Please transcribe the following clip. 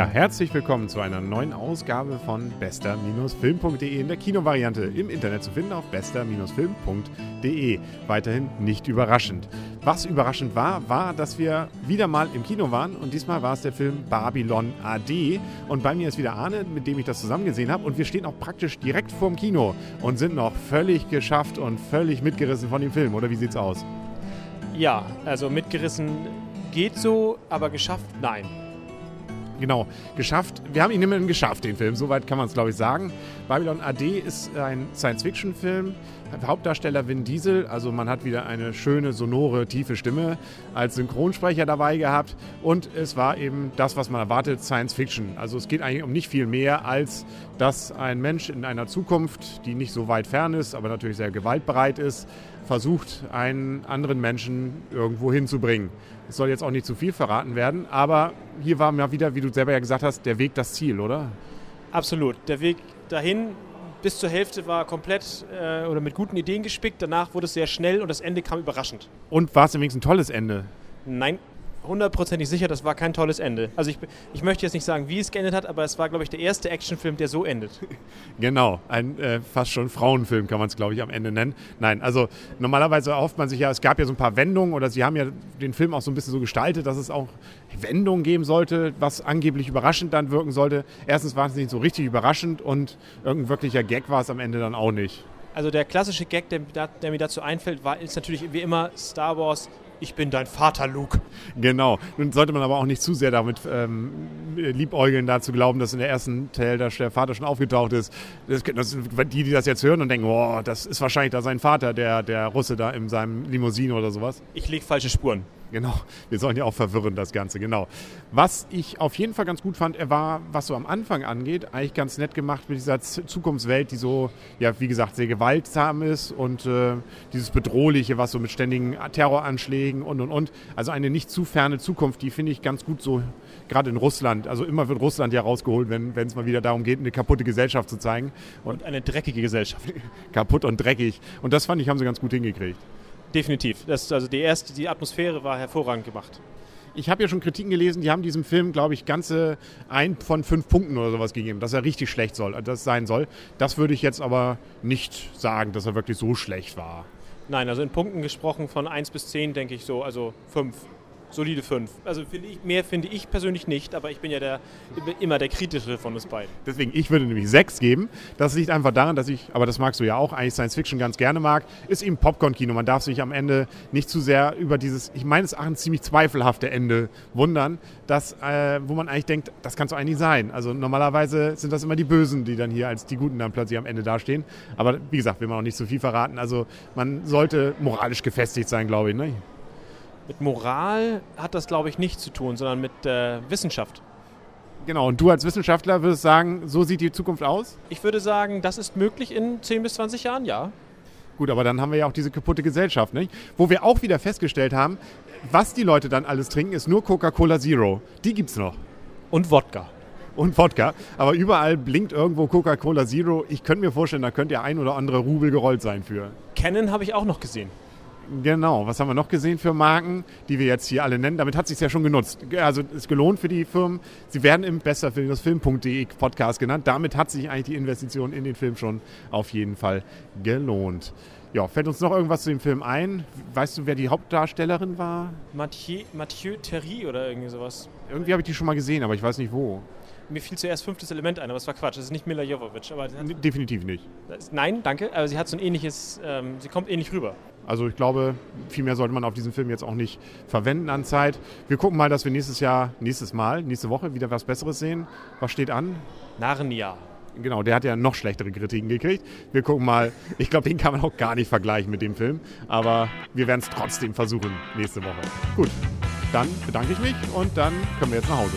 herzlich willkommen zu einer neuen Ausgabe von bester-film.de in der Kinovariante im Internet zu finden auf bester-film.de. Weiterhin nicht überraschend. Was überraschend war, war, dass wir wieder mal im Kino waren und diesmal war es der Film Babylon AD und bei mir ist wieder Arne, mit dem ich das zusammen gesehen habe und wir stehen auch praktisch direkt vorm Kino und sind noch völlig geschafft und völlig mitgerissen von dem Film, oder wie sieht's aus? Ja, also mitgerissen geht so, aber geschafft nein genau, geschafft. Wir haben ihn immerhin geschafft, den Film. Soweit kann man es, glaube ich, sagen. Babylon AD ist ein Science-Fiction-Film. Hauptdarsteller Vin Diesel, also man hat wieder eine schöne, sonore, tiefe Stimme als Synchronsprecher dabei gehabt. Und es war eben das, was man erwartet, Science-Fiction. Also es geht eigentlich um nicht viel mehr, als dass ein Mensch in einer Zukunft, die nicht so weit fern ist, aber natürlich sehr gewaltbereit ist, versucht, einen anderen Menschen irgendwo hinzubringen. Es soll jetzt auch nicht zu viel verraten werden, aber hier war mal wieder, wie du selber ja gesagt hast, der Weg das Ziel, oder? Absolut. Der Weg dahin bis zur Hälfte war komplett äh, oder mit guten Ideen gespickt. Danach wurde es sehr schnell und das Ende kam überraschend. Und war es übrigens ein tolles Ende? Nein, hundertprozentig sicher, das war kein tolles Ende. Also ich, ich möchte jetzt nicht sagen, wie es geendet hat, aber es war, glaube ich, der erste Actionfilm, der so endet. Genau, ein äh, fast schon Frauenfilm kann man es, glaube ich, am Ende nennen. Nein, also normalerweise erhofft man sich ja, es gab ja so ein paar Wendungen oder sie haben ja den Film auch so ein bisschen so gestaltet, dass es auch Wendungen geben sollte, was angeblich überraschend dann wirken sollte. Erstens war es nicht so richtig überraschend und irgendein wirklicher Gag war es am Ende dann auch nicht. Also der klassische Gag, der, der, mir dazu einfällt, war, ist natürlich wie immer Star Wars ich bin dein Vater, Luke. Genau. Nun sollte man aber auch nicht zu sehr damit ähm, liebäugeln, da zu glauben, dass in der ersten Teil der Vater schon aufgetaucht ist. Das, das, die, die das jetzt hören und denken, oh, das ist wahrscheinlich da sein Vater, der, der Russe da in seinem Limousine oder sowas. Ich lege falsche Spuren. Genau, wir sollen ja auch verwirren, das Ganze, genau. Was ich auf jeden Fall ganz gut fand, er war, was so am Anfang angeht, eigentlich ganz nett gemacht mit dieser Zukunftswelt, die so, ja, wie gesagt, sehr gewaltsam ist und äh, dieses Bedrohliche, was so mit ständigen Terroranschlägen und und und. Also eine nicht zu ferne Zukunft, die finde ich ganz gut so, gerade in Russland. Also immer wird Russland ja rausgeholt, wenn es mal wieder darum geht, eine kaputte Gesellschaft zu zeigen. Und, und eine dreckige Gesellschaft. Kaputt und dreckig. Und das fand ich, haben sie ganz gut hingekriegt. Definitiv. Das, also die erste, die Atmosphäre war hervorragend gemacht. Ich habe ja schon Kritiken gelesen, die haben diesem Film, glaube ich, ganze ein von fünf Punkten oder sowas gegeben, dass er richtig schlecht soll, das sein soll. Das würde ich jetzt aber nicht sagen, dass er wirklich so schlecht war. Nein, also in Punkten gesprochen von 1 bis 10 denke ich so, also 5 solide 5. Also find ich, mehr finde ich persönlich nicht, aber ich bin ja der, immer der kritische von uns beiden. Deswegen, ich würde nämlich 6 geben. Das liegt einfach daran, dass ich, aber das magst du ja auch, eigentlich Science Fiction ganz gerne mag, ist eben Popcorn-Kino. Man darf sich am Ende nicht zu sehr über dieses, ich meine es ein ziemlich zweifelhafte Ende wundern, dass, äh, wo man eigentlich denkt, das kann es eigentlich sein. Also normalerweise sind das immer die Bösen, die dann hier als die Guten dann plötzlich am Ende dastehen. Aber wie gesagt, will man auch nicht zu viel verraten. Also man sollte moralisch gefestigt sein, glaube ich. Ne? Mit Moral hat das, glaube ich, nichts zu tun, sondern mit äh, Wissenschaft. Genau, und du als Wissenschaftler würdest sagen, so sieht die Zukunft aus? Ich würde sagen, das ist möglich in 10 bis 20 Jahren, ja. Gut, aber dann haben wir ja auch diese kaputte Gesellschaft, nicht? Wo wir auch wieder festgestellt haben, was die Leute dann alles trinken, ist nur Coca-Cola Zero. Die gibt's noch. Und Wodka. Und Wodka. Aber überall blinkt irgendwo Coca-Cola Zero. Ich könnte mir vorstellen, da könnte ja ein oder andere Rubel gerollt sein für. Canon habe ich auch noch gesehen. Genau, was haben wir noch gesehen für Marken, die wir jetzt hier alle nennen? Damit hat es sich ja schon genutzt. Also ist gelohnt für die Firmen. Sie werden im besserfilmsfilm.de Podcast genannt. Damit hat sich eigentlich die Investition in den Film schon auf jeden Fall gelohnt. Ja, fällt uns noch irgendwas zu dem Film ein? Weißt du, wer die Hauptdarstellerin war? Mathieu, Mathieu Terry oder irgendwie sowas. Irgendwie habe ich die schon mal gesehen, aber ich weiß nicht wo. Mir fiel zuerst fünftes Element ein, aber das war Quatsch. Das ist nicht Mila Jovovich. Aber Definitiv nicht. nein, danke. Aber sie hat so ein ähnliches, ähm, sie kommt ähnlich rüber. Also ich glaube, viel mehr sollte man auf diesen Film jetzt auch nicht verwenden an Zeit. Wir gucken mal, dass wir nächstes Jahr, nächstes Mal, nächste Woche wieder was Besseres sehen. Was steht an? Narnia. Genau, der hat ja noch schlechtere Kritiken gekriegt. Wir gucken mal, ich glaube, den kann man auch gar nicht vergleichen mit dem Film. Aber wir werden es trotzdem versuchen nächste Woche. Gut, dann bedanke ich mich und dann können wir jetzt nach Hause.